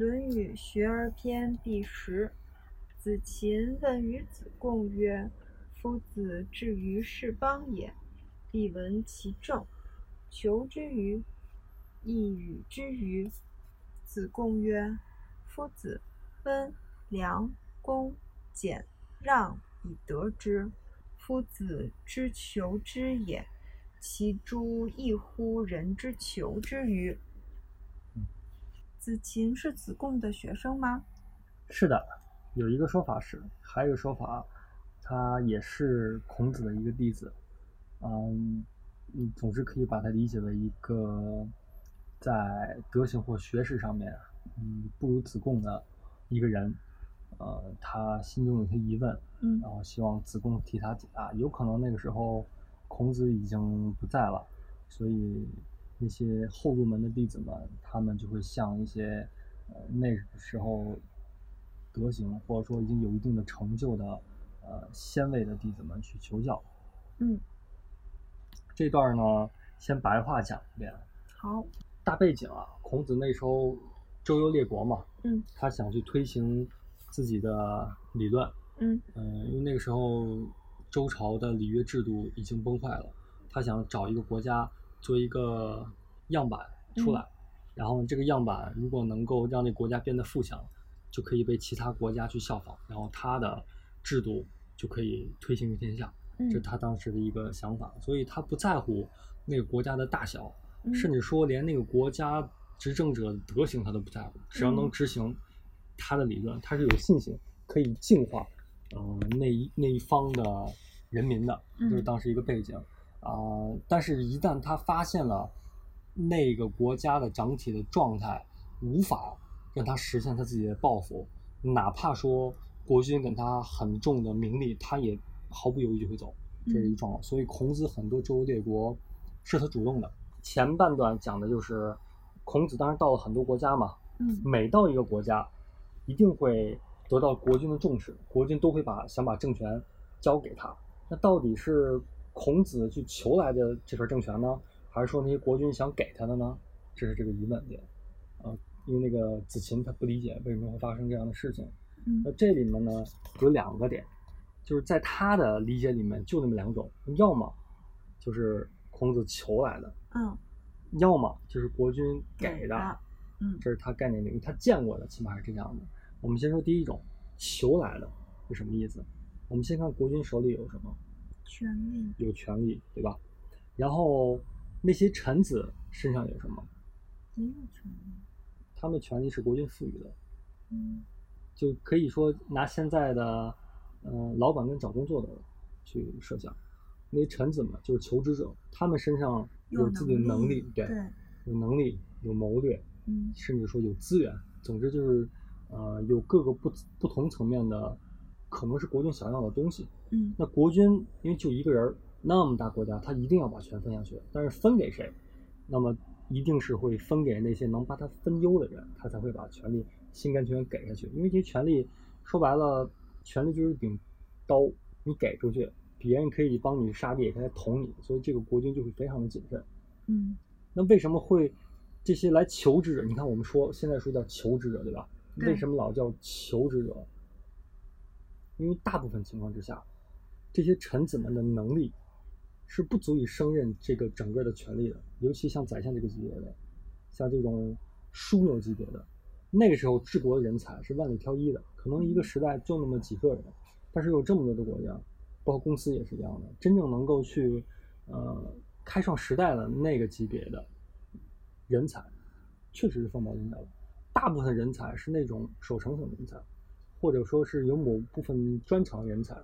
论语·学而篇第十。子禽问于子贡曰：“夫子至于是邦也，必闻其政，求之与？亦与之与？”子贡曰：“夫子温良恭俭让以得之。夫子之求之也，其诸异乎人之求之与？”子禽是子贡的学生吗？是的，有一个说法是，还有一个说法，他也是孔子的一个弟子。嗯，嗯，总之可以把它理解为一个在德行或学识上面，嗯，不如子贡的一个人。呃，他心中有些疑问，嗯然后希望子贡替他解答。有可能那个时候孔子已经不在了，所以那些后入门的弟子们，他们就会向一些呃那时候德行或者说已经有一定的成就的呃先位的弟子们去求教。嗯，这段呢，先白话讲一遍。好，大背景啊，孔子那时候周游列国嘛，嗯。他想去推行自己的理论，嗯。嗯，因为那个时候周朝的礼乐制度已经崩坏了，他想找一个国家做一个样板出来，然后这个样板如果能够让这国家变得富强，就可以被其他国家去效仿，然后他的制度就可以推行于天下，这是嗯他当时的一个想法，所以他不在乎那个国家的大小，嗯。甚至说连那个国家执政者的德行他都不在乎，只要能嗯。执行他的理论，他是有信心可以净化，呃，那一那一方的人民的，就是嗯。当时一个背景啊、但是，一旦他发现了那个国家的整体的状态无法让他实现他自己的抱负，哪怕说国君给他很重的名利，他也毫不犹豫就会走，这是一个状况。所以孔子很多周游列国是他主动的。前半段讲的就是孔子当时到了很多国家嘛，嗯每到一个国家，一定会得到国君的重视，国君都会把想把政权交给他。那到底是孔子去求来的这份政权呢，还是说那些国君想给他的呢？这是这个疑问点。啊，因为那个子禽他不理解为什么会发生这样的事情。嗯那这里面呢有两个点，就是在他的理解里面就那么两种，要么就是孔子求来的，嗯要么就是国君给的。嗯这是他概念领域，他见过的，起码是这样的。我们先说第一种，求来的是什么意思？我们先看国君手里有什么，权利。有权利，对吧？然后那些臣子身上有什么？也有权利。他们的权利是国君赋予的，嗯。就可以说拿现在的，呃，老板跟找工作的去设想，那些臣子们就是求职者，他们身上有自己的能力，对，对有能力，有谋略，嗯。甚至说有资源，总之就是，呃，有各个不不同层面的，可能是国君想要的东西。嗯那国君因为就一个人儿，那么大国家，他一定要把权分下去，但是分给谁？那么一定是会分给那些能把他分忧的人，他才会把权力心甘情愿给下去。因为这些权力说白了，权力就是一柄刀，你给出去，别人可以帮你杀敌，也可以来捅你，所以这个国君就会非常的谨慎。嗯那为什么会这些来求职者？你看，我们说现在说叫求职者，对吧？对为什么老叫求职者？因为大部分情况之下，这些臣子们的能力是不足以胜任这个整个的权力的，尤其像宰相这个级别的，像这种枢纽级别的，那个时候治国的人才是万里挑一的，可能一个时代就那么几个人，但是有这么多的国家，包括公司也是一样的，真正能够去呃开创时代的那个级别的人才，确实是凤毛麟角的。大部分人才是那种守成型人才，或者说是有某部分专长人才。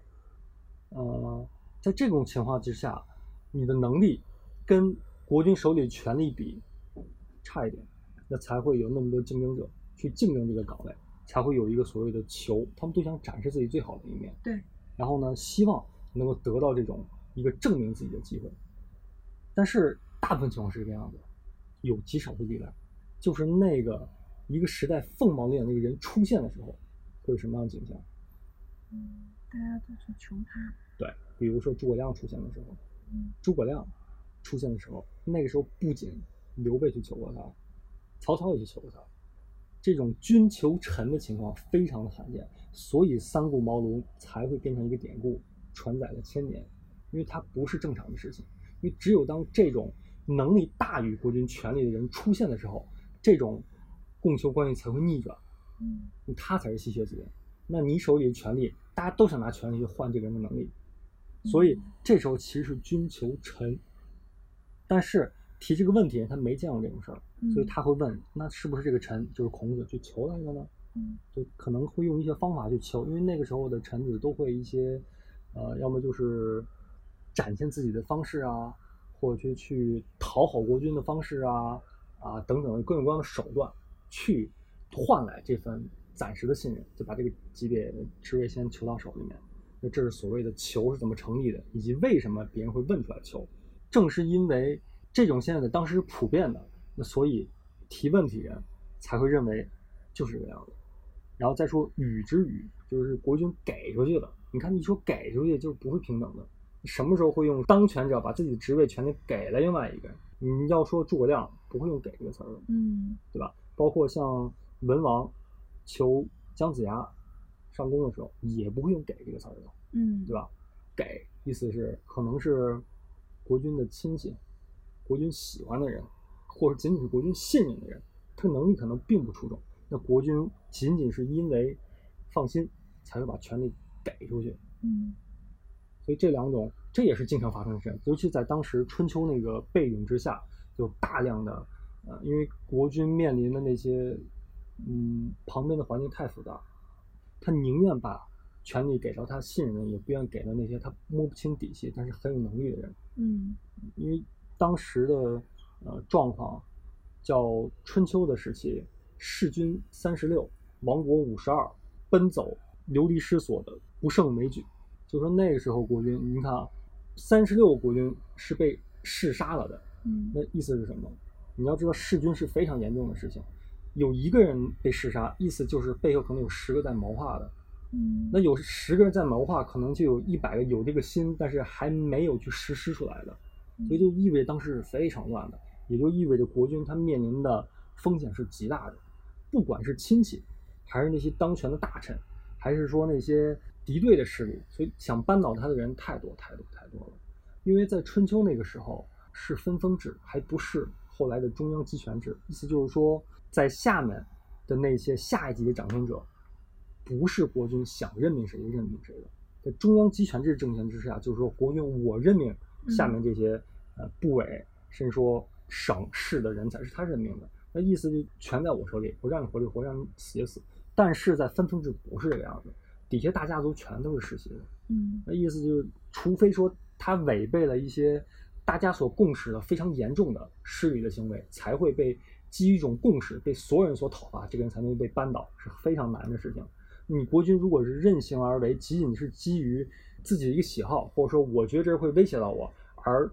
呃，在这种情况之下，你的能力跟国军手里权力比差一点，那才会有那么多竞争者去竞争这个岗位，才会有一个所谓的求，他们都想展示自己最好的一面。对，然后呢，希望能够得到这种一个证明自己的机会。但是大部分情况是这个样子，有极少数例外，就是那个一个时代凤毛麟角那个人出现的时候，会有什么样的景象？嗯，大家都去求他对，比如说诸葛亮出现的时候，嗯诸葛亮出现的时候，那个时候不仅刘备去求过他，曹操也去求过他，这种君求臣的情况非常的罕见，所以三顾茅庐才会变成一个典故，传载了千年。因为它不是正常的事情，因为只有当这种能力大于国君权力的人出现的时候，这种供求关系才会逆转。嗯他才是吸血子人。那你手里的权力，大家都想拿权力去换这个人的能力，所以这时候其实是君求臣。但是提这个问题，他没见过这种事儿，所以他会问：那是不是这个臣就是孔子去求来的呢？嗯就可能会用一些方法去求，因为那个时候的臣子都会一些，呃，要么就是展现自己的方式啊，或者去去讨好国君的方式啊，啊等等各种各样的手段，去换来这份暂时的信任，就把这个级别职位先求到手里面。那这是所谓的求是怎么成立的，以及为什么别人会问出来求。正是因为这种现象在当时是普遍的，那所以提问题人才会认为就是这个样子。然后再说予之予，就是国君给出去的。你看，你说给出去就是不会平等的。什么时候会用当权者把自己的职位权利给了另外一个人？你要说诸葛亮不会用“给”这个词儿的，嗯对吧？包括像文王求姜子牙上宫的时候，也不会用“给”这个词儿的，嗯，对吧？给意思是可能是国君的亲戚、国君喜欢的人，或者仅仅是国君信任的人，他能力可能并不出众。那国君仅仅是因为放心，才会把权力给出去。嗯所以这两种，这也是经常发生的事，尤其在当时春秋那个背景之下，有大量的，呃，因为国君面临的那些，嗯，旁边的环境太复杂，他宁愿把权力给到他信任也不愿给到那些他摸不清底细但是很有能力的人。嗯因为当时的呃状况叫春秋的时期，弑君三十六，亡国五十二，奔走流离失所的不胜枚举。就说那个时候国君，你看啊，三十六个国君是被弑杀了的，嗯那意思是什么？你要知道弑君是非常严重的事情，有一个人被弑杀，意思就是背后可能有十个在谋划的。嗯，那有十个人在谋划，可能就有一百个有这个心，但是还没有去实施出来的，所以就意味着当时是非常乱的，也就意味着国军他面临的风险是极大的，不管是亲戚，还是那些当权的大臣，还是说那些敌对的势力，所以想扳倒他的人太多太多太多了。因为在春秋那个时候是分封制，还不是后来的中央集权制，意思就是说，在下面的那些下一级的掌权者，不是国君想任命谁就任命谁的。在中央集权制政权之下，就是说国君我任命下面这些呃部委，甚至说省市的人才是他任命的，那意思就全在我手里，我让你活就活，让你死就死。但是在分封制不是这个样子，底下大家族全都是世袭的。嗯那意思就是，除非说他违背了一些大家所共识的非常严重的失礼的行为，才会被基于一种共识被所有人所讨伐，这个人才能被扳倒，是非常难的事情。你国君如果是任性而为，仅仅是基于自己的一个喜好，或者说我觉得这会威胁到我而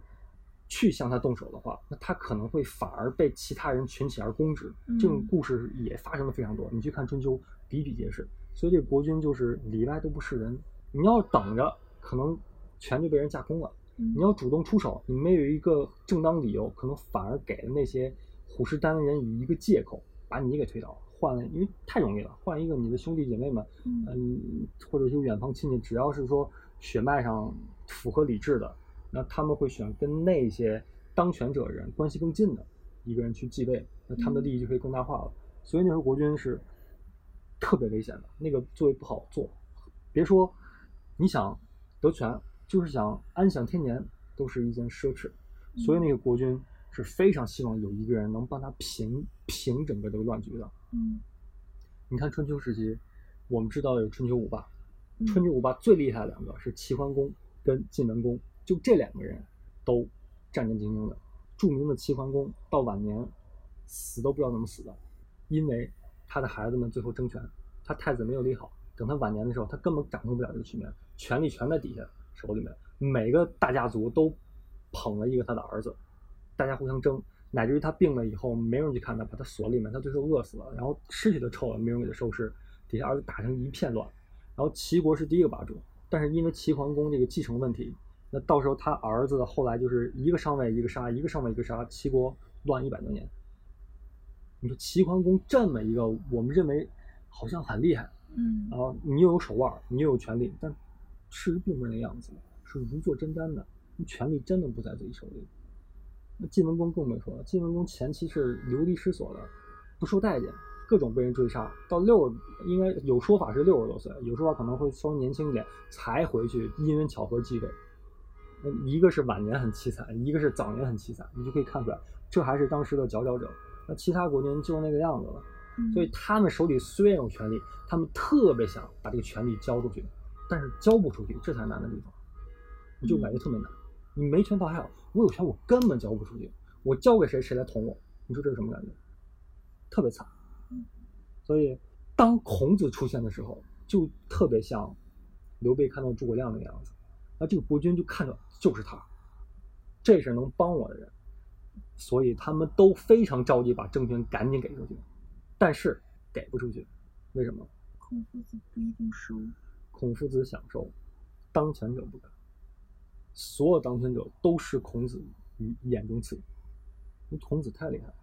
去向他动手的话，那他可能会反而被其他人群起而攻之。这种嗯故事也发生的非常多，你去看春秋比比皆是。所以这个国君就是里外都不是人，你要等着，可能全就被人架空了。嗯你要主动出手，你没有一个正当理由，可能反而给了那些虎视眈眈人以一个借口，把你给推倒，换了，因为太容易了，换一个你的兄弟姐妹们，嗯嗯，或者是远方亲戚，只要是说血脉上符合理智的，那他们会选跟那些当权者人关系更近的一个人去继位，那他们的利益就可以更大化了。所以那时候国君是特别危险的，那个座位不好坐，别说你想得权，就是想安享天年，都是一件奢侈。所以那个国君是非常希望有一个人能帮他平平整个这个乱局的。嗯你看春秋时期，我们知道有春秋五霸，嗯春秋五霸最厉害的两个是齐桓公跟晋文公，就这两个人都战战兢兢的。著名的齐桓公到晚年死都不知道怎么死的，因为他的孩子们最后争权，他太子没有立好，等他晚年的时候，他根本掌控不了这个局面，权力全在底下手里面，每个大家族都捧了一个他的儿子，大家互相争，乃至于他病了以后，没人去看他，把他锁里面，他最后饿死了，然后尸体都臭了，没人给他收尸，底下儿子打成一片乱。然后齐国是第一个霸主，但是因为齐桓公这个继承问题，那到时候他儿子后来就是一个上位一个杀，一个上位一个杀，齐国乱一百多年。你说齐桓公这么一个我们认为好像很厉害，嗯然后你又有手腕，你又有权力，但事实并不是那样子的，是如坐针毡的，权力真的不在自己手里。那晋文公更没说了，晋文公前期是流离失所的，不受待见，各种被人追杀，到六十应该有说法是六十多岁，有说法可能会稍微年轻一点才回去，因缘巧合继位。那一个是晚年很凄惨，一个是早年很凄惨，你就可以看出来，这还是当时的佼佼者。那其他国君就是那个样子了。嗯，所以他们手里虽然有权利，他们特别想把这个权利交出去，但是交不出去，这才是难的地方。我就感觉特别难。你没权倒还好，我有权我根本交不出去，我交给谁谁来捅我，你说这是什么感觉？特别惨嗯。所以当孔子出现的时候，就特别像刘备看到诸葛亮那个样子，那这个国君就看着就是他，这是能帮我的人，所以他们都非常着急把政权赶紧给出去。但是给不出去，为什么？孔夫子不一定收。孔夫子想收，当权者不敢。所有当权者都是孔子于眼中刺，因为孔子太厉害了，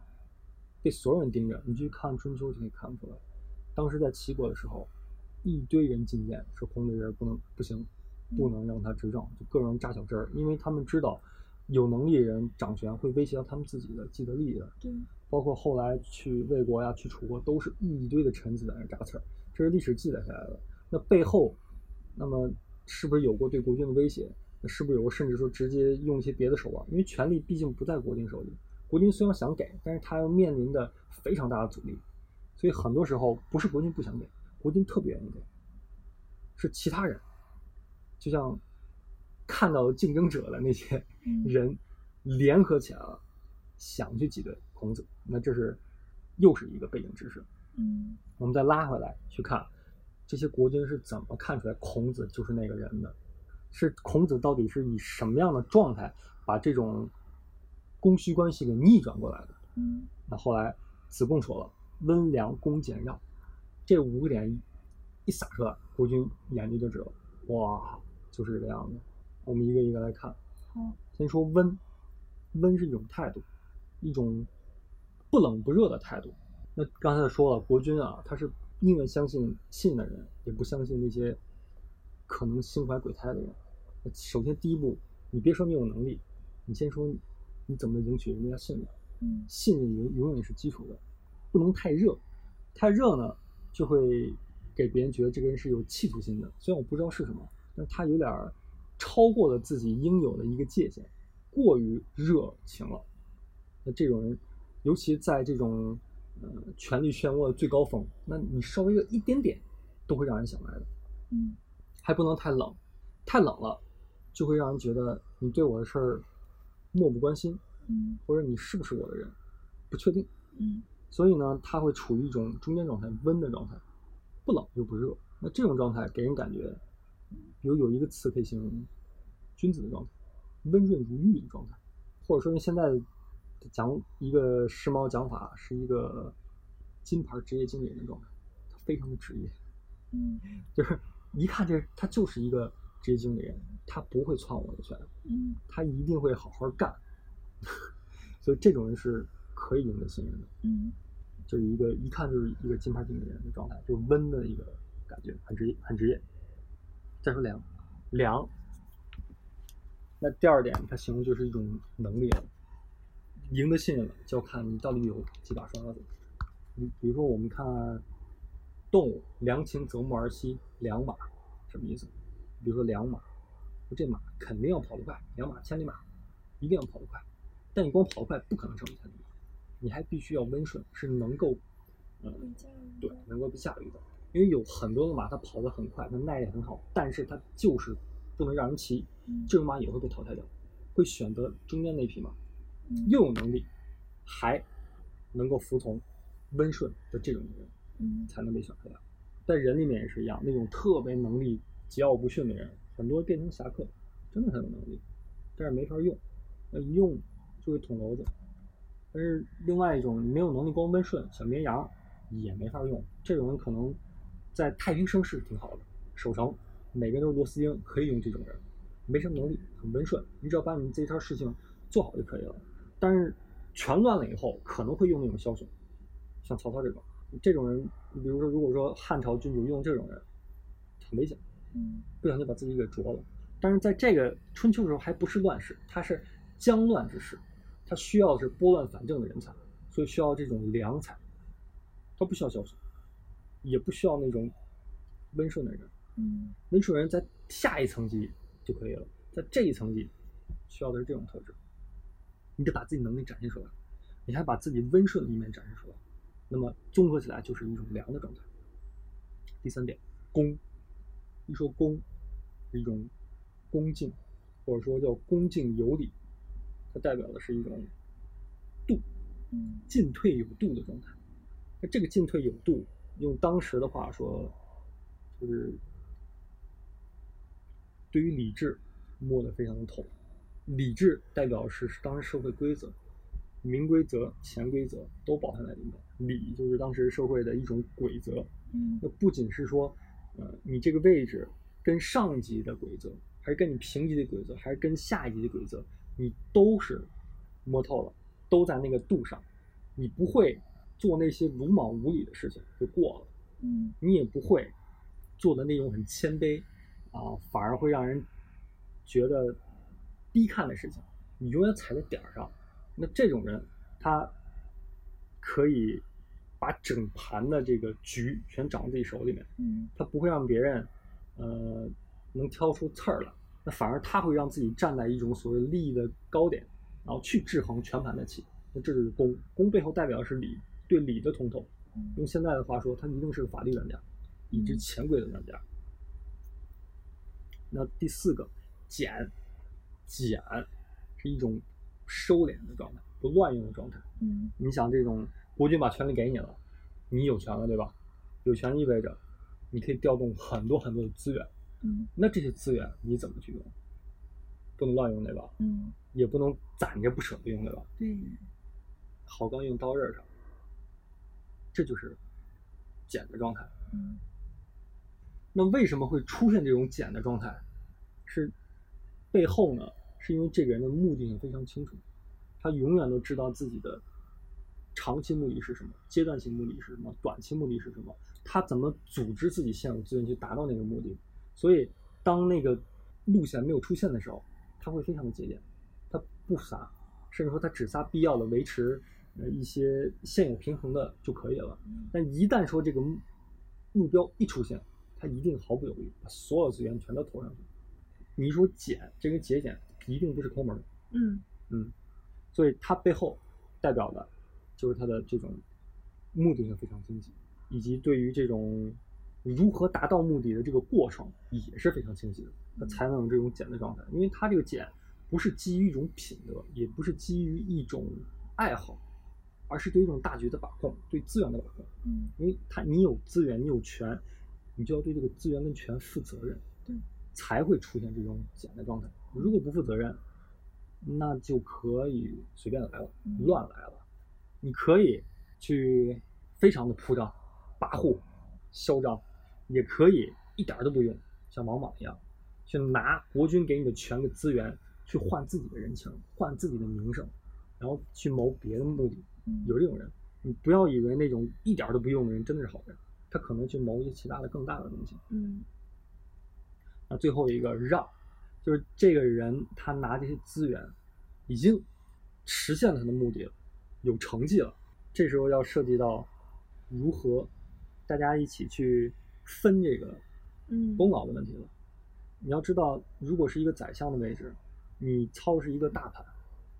被所有人盯着。你去看春秋就可以看出来，当时在齐国的时候，一堆人进谏，说孔子这人不能不行，不能让他执政，就各种人扎小针儿，因为他们知道有能力的人掌权会威胁到他们自己的既得利益的。对，包括后来去魏国呀、去楚国，都是一堆的臣子在那扎刺儿，这是历史记载下来的。那背后，那么是不是有过对国君的威胁？那是不是有过甚至说直接用一些别的手腕？因为权力毕竟不在国君手里，国君虽然想给，但是他要面临的非常大的阻力，所以很多时候不是国君不想给，国君特别愿意给，是其他人，就像看到竞争者的那些嗯人联合起来了，想去挤兑孔子，那这是又是一个背景知识。嗯我们再拉回来去看，这些国君是怎么看出来孔子就是那个人的？是孔子到底是以什么样的状态把这种供需关系给逆转过来的？嗯那后来子贡说了，温良恭俭让，这五个点一一撒出来，国君眼睛就直了，哇，就是这个样子。我们一个一个来看，好，先说温，温是一种态度，一种不冷不热的态度。那刚才说了，国君啊，他是宁愿相信信的人，也不相信那些可能心怀鬼胎的人。首先第一步，你别说你有能力，你先说你怎么赢取人家信任。嗯信任永永远是基础的，不能太热，太热呢就会给别人觉得这个人是有企图心的。虽然我不知道是什么，但是他有点儿超过了自己应有的一个界限，过于热情了。那这种人，尤其在这种呃权力漩涡的最高峰，那你稍微热一点点，都会让人想来的。嗯还不能太冷，太冷了，就会让人觉得你对我的事儿漠不关心，嗯或者你是不是我的人，不确定。嗯所以呢，他会处于一种中间状态，温的状态，不冷又不热。那这种状态给人感觉，比如有一个词可以形容君子的状态，温润如玉的状态，或者说用现在讲一个时髦讲法，是一个金牌职业经理人的状态，他非常的职业，嗯 就是一看这他就是一个职业经理人，他不会篡我的权，嗯他一定会好好干。所以这种人是可以赢得信任的。嗯就是一个一看就是一个金牌经理人的状态，就是温的一个感觉，很职业，很职业。再说凉，凉。那第二点，它形容就是一种能力了，赢得信任了，就要看你到底有几把刷子。你比如说，我们看动物“良禽择木而栖”，良马什么意思？比如说良马，这马肯定要跑得快，良马千里马，一定要跑得快。但你光跑得快不可能成为千里马，你还必须要温顺，是能够，呃，被驾驭对，能够被驾驭的。因为有很多的马，它跑得很快，它耐力很好，但是它就是不能让人骑，嗯这种马也会被淘汰掉，会选择中间那匹马，嗯又有能力，还能够服从、温顺的这种人才能被选出来。在人里面也是一样，那种特别能力、桀骜不驯的人，很多变成侠客，真的很有能力，但是没法用，那一用就会捅娄子。但是另外一种你没有能力光温顺，小绵羊也没法用。这种人可能在太平盛世挺好的，守城每个人都是螺丝钉，可以用这种人，没什么能力，很温顺，你只要把你这摊事情做好就可以了。但是全乱了以后，可能会用那种枭雄，像曹操这种，这种人，比如说，如果说汉朝君主用这种人，很危险，嗯不小心把自己给啄了。但是在这个春秋时候还不是乱世，它是将乱之势，它需要的是拨乱反正的人才，所以需要这种良才，他不需要孝顺，也不需要那种温顺的人。嗯温顺人在下一层级就可以了，在这一层级需要的是这种特质，你得把自己能力展现出来，你还把自己温顺的一面展示出来，那么综合起来就是一种凉的状态。第三点，恭，一说恭，是一种恭敬，或者说叫恭敬有礼，它代表的是一种度，嗯进退有度的状态。那这个进退有度，用当时的话说，就是对于礼制摸得非常的透。礼制代表是当时社会规则，明规则、潜规则都包含在里面。礼就是当时社会的一种规则。嗯那不仅是说，呃，你这个位置跟上级的规则，还是跟你平级的规则，还是跟下一级的规则，你都是摸透了，都在那个度上，你不会做那些鲁莽无礼的事情就过了，嗯你也不会做的那种很谦卑啊，反而会让人觉得低看的事情，你永远踩在点儿上。那这种人，他可以把整盘的这个局全掌握自己手里面，嗯他不会让别人呃能挑出刺儿来，那反而他会让自己站在一种所谓利益的高点，然后去制衡全盘的棋。那这就是公，公背后代表的是理，对理的通透。嗯用现在的话说，他一定是个法律专家，以及嗯潜规则专家。那第四个，减，减是一种收敛的状态，不乱用的状态。嗯你想，这种国君把权力给你了，你有权了，对吧？有权意味着你可以调动很多很多的资源，嗯那这些资源你怎么去用？不能乱用，对吧？嗯，也不能攒着不舍得用，对吧？对，好钢用刀刃上，这就是简的状态。嗯那为什么会出现这种简的状态？是背后呢？是因为这个人的目的性非常清楚，他永远都知道自己的长期目的是什么，阶段性目的是什么，短期目的是什么，他怎么组织自己现有资源去达到那个目的。所以，当那个路线没有出现的时候，他会非常的节俭，他不撒，甚至说他只撒必要的维持呃一些现有平衡的就可以了。但一旦说这个目目标一出现，他一定毫不犹豫把所有资源全都投上去。你一说减，这个节俭一定不是抠门儿，嗯嗯，所以它背后代表的就是他的这种目的性非常清晰，以及对于这种如何达到目的的这个过程也是非常清晰的，他才能有这种简的状态。因为他这个简不是基于一种品德，也不是基于一种爱好，而是对一种大局的把控，对资源的把控。嗯因为他你有资源，你有权，你就要对这个资源跟权负责任，对，才会出现这种简的状态。如果不负责任，那就可以随便来了，嗯乱来了。你可以去非常的铺张、跋扈、嚣张，也可以一点儿都不用，像王莽一样，去拿国君给你的权力资源去换自己的人情，换自己的名声，然后去谋别的目的。嗯有这种人，你不要以为那种一点儿都不用的人真的是好人，他可能去谋一些其他的更大的东西。嗯那最后一个让，就是这个人他拿这些资源，已经实现了他的目的了，有成绩了。这时候要涉及到如何大家一起去分这个嗯功劳的问题了。你要知道，如果是一个宰相的位置，你操的是一个大盘，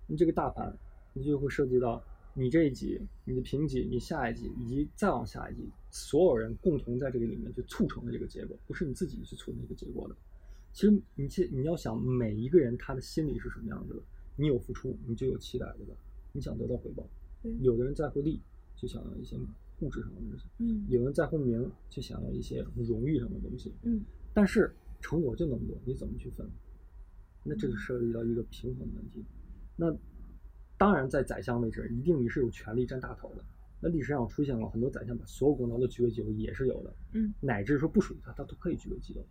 你这个大盘，你就会涉及到你这一级、你的评级、你下一级以及再往下一级，所有人共同在这个里面去促成的这个结果，不是你自己去促成这个结果的。其实你去你要想每一个人他的心理是什么样子的，你有付出，你就有期待，对吧？你想得到回报。有的人在乎利，就想要一些物质上的东西；嗯有人在乎名，就想要一些荣誉上的东西。嗯但是成果就那么多，你怎么去分？那这就涉及到一个平衡的问题。那当然，在宰相位置，一定你是有权力占大头的。那历史上出现过很多宰相把所有功劳都据为己有，也是有的，嗯乃至说不属于他，他都可以据为己有。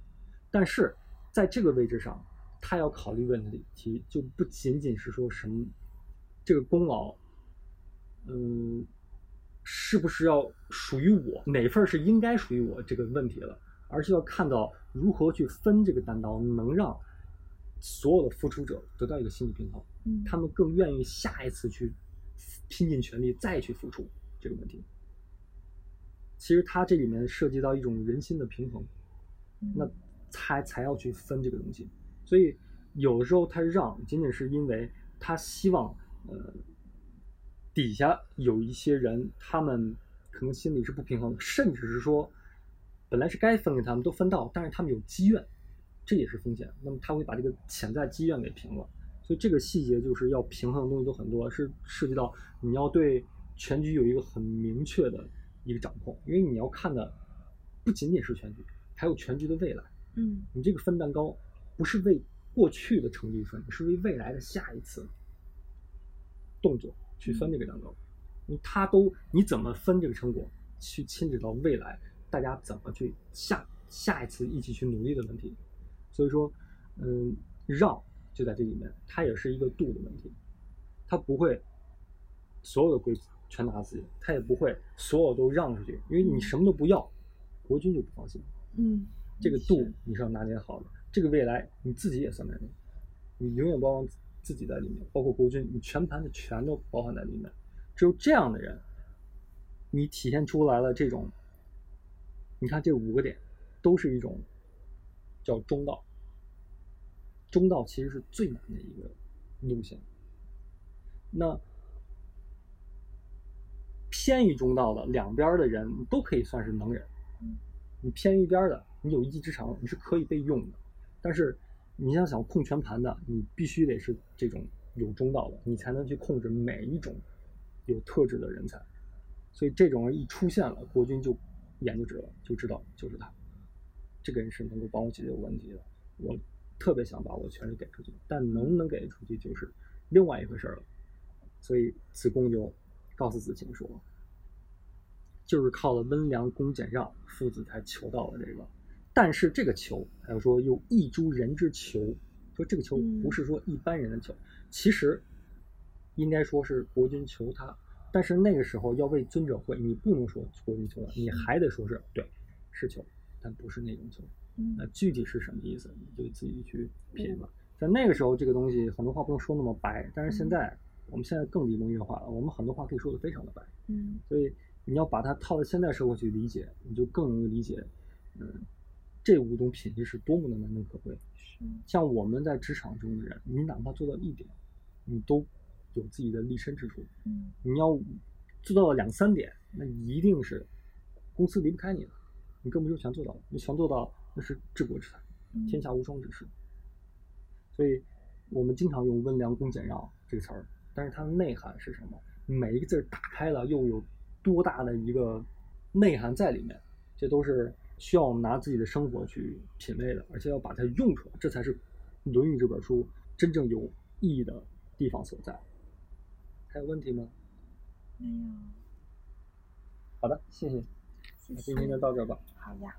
但是在这个位置上，他要考虑问题，就不仅仅是说什么这个功劳，嗯，是不是要属于我，哪份儿是应该属于我这个问题了，而是要看到如何去分这个担当，能让所有的付出者得到一个心理平衡，嗯他们更愿意下一次去拼尽全力再去付出这个问题。其实它这里面涉及到一种人心的平衡，嗯那才才要去分这个东西。所以有时候他让，仅仅是因为他希望，呃，底下有一些人，他们可能心里是不平衡的，甚至是说，本来是该分给他们都分到，但是他们有积怨，这也是风险。那么他会把这个潜在积怨给平了。所以这个细节就是要平衡的东西都很多，是涉及到你要对全局有一个很明确的一个掌控，因为你要看的不仅仅是全局，还有全局的未来。嗯你这个分蛋糕不是为过去的成绩分，是为未来的下一次动作去分这个蛋糕。你他都你怎么分这个成果，去牵扯到未来大家怎么去下下一次一起去努力的问题。所以说，嗯，让就在这里面，它也是一个度的问题，它不会所有的规则全拿自己，它也不会所有都让出去，因为你什么都不要，国军就不放心。嗯，这个度你是要拿捏好的，这个未来你自己也算在内，你永远包含自己在里面，包括国军，你全盘的全都包含在里面。只有这样的人，你体现出来了这种，你看这五个点，都是一种叫中道。中道其实是最难的一个路线。那偏于中道的两边的人都可以算是能人。你偏一边的，你有一技之长，你是可以被用的。但是你要想控全盘的，你必须得是这种有中道的，你才能去控制每一种有特质的人才。所以这种人一出现了，国军就眼就直了，就知道就是他，这个人是能够帮我解决问题的。我特别想把我权利给出去，但能不能给出去就是另外一回事了。所以子贡就告诉子晴说。就是靠了温良恭俭让，父子才求到了这个。但是这个球，还有说有一株人之球，说这个球不是说一般人的球，其实应该说是国君求他。但是那个时候要为尊者会，你不能说国君求他，你还得说是对，是求，但不是那种求。那具体是什么意思，你就自己去品吧。在那个时候，这个东西很多话不能说那么白，但是现在我们现在更理工业化了，我们很多话可以说的非常的白。嗯，所以。你要把它套到现代社会去理解，你就更容易理解，嗯，这五种品质是多么的难能可贵。像我们在职场中的人，你哪怕做到一点，你都有自己的立身之处。嗯，你要做到两三点，那一定是公司离不开你了。你根本就全做到了，你全做到那是治国之才，天下无双之事。所以，我们经常用温良恭俭让这个词儿，但是它的内涵是什么？每一个字打开了，又有。多大的一个内涵在里面，这都是需要我们拿自己的生活去品味的，而且要把它用出来，这才是《论语》这本书真正有意义的地方所在。还有问题吗？没有。好的，谢谢。谢谢。今天就到这吧。好呀。